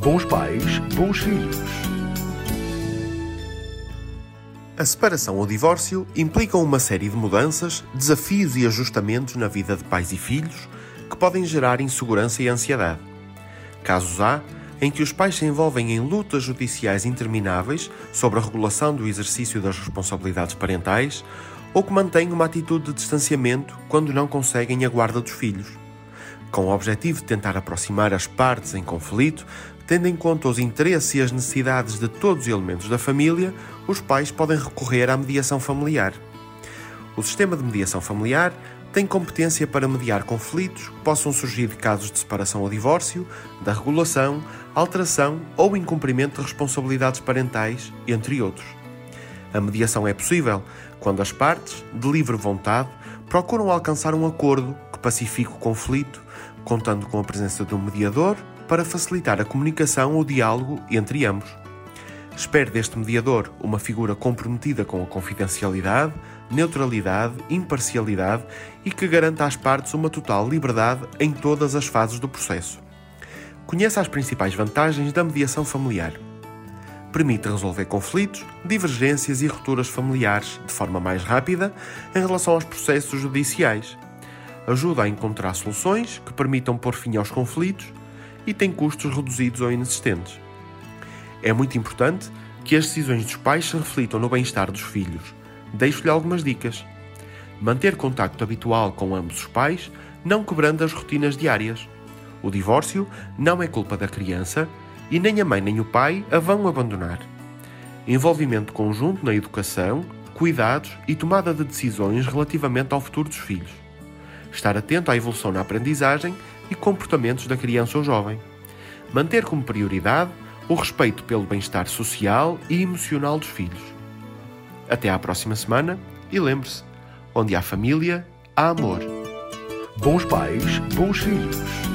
Bons pais, bons filhos. A separação ou divórcio implicam uma série de mudanças, desafios e ajustamentos na vida de pais e filhos que podem gerar insegurança e ansiedade. Casos há em que os pais se envolvem em lutas judiciais intermináveis sobre a regulação do exercício das responsabilidades parentais ou que mantêm uma atitude de distanciamento quando não conseguem a guarda dos filhos. Com o objetivo de tentar aproximar as partes em conflito, tendo em conta os interesses e as necessidades de todos os elementos da família, os pais podem recorrer à mediação familiar. O sistema de mediação familiar tem competência para mediar conflitos que possam surgir de casos de separação ou divórcio, da regulação, alteração ou incumprimento de responsabilidades parentais, entre outros. A mediação é possível quando as partes, de livre vontade, procuram alcançar um acordo que pacifique o conflito, contando com a presença de um mediador para facilitar a comunicação ou diálogo entre ambos. Espere deste mediador uma figura comprometida com a confidencialidade, neutralidade, imparcialidade e que garanta às partes uma total liberdade em todas as fases do processo. Conheça as principais vantagens da mediação familiar. Permite resolver conflitos, divergências e rupturas familiares de forma mais rápida em relação aos processos judiciais. Ajuda a encontrar soluções que permitam pôr fim aos conflitos e tem custos reduzidos ou inexistentes. É muito importante que as decisões dos pais se reflitam no bem-estar dos filhos. Deixo-lhe algumas dicas. Manter contacto habitual com ambos os pais, não quebrando as rotinas diárias. O divórcio não é culpa da criança e nem a mãe nem o pai a vão abandonar. Envolvimento conjunto na educação, cuidados e tomada de decisões relativamente ao futuro dos filhos. Estar atento à evolução na aprendizagem e comportamentos da criança ou jovem. Manter como prioridade o respeito pelo bem-estar social e emocional dos filhos. Até à próxima semana e lembre-se: onde há família, há amor. Bons pais, bons filhos.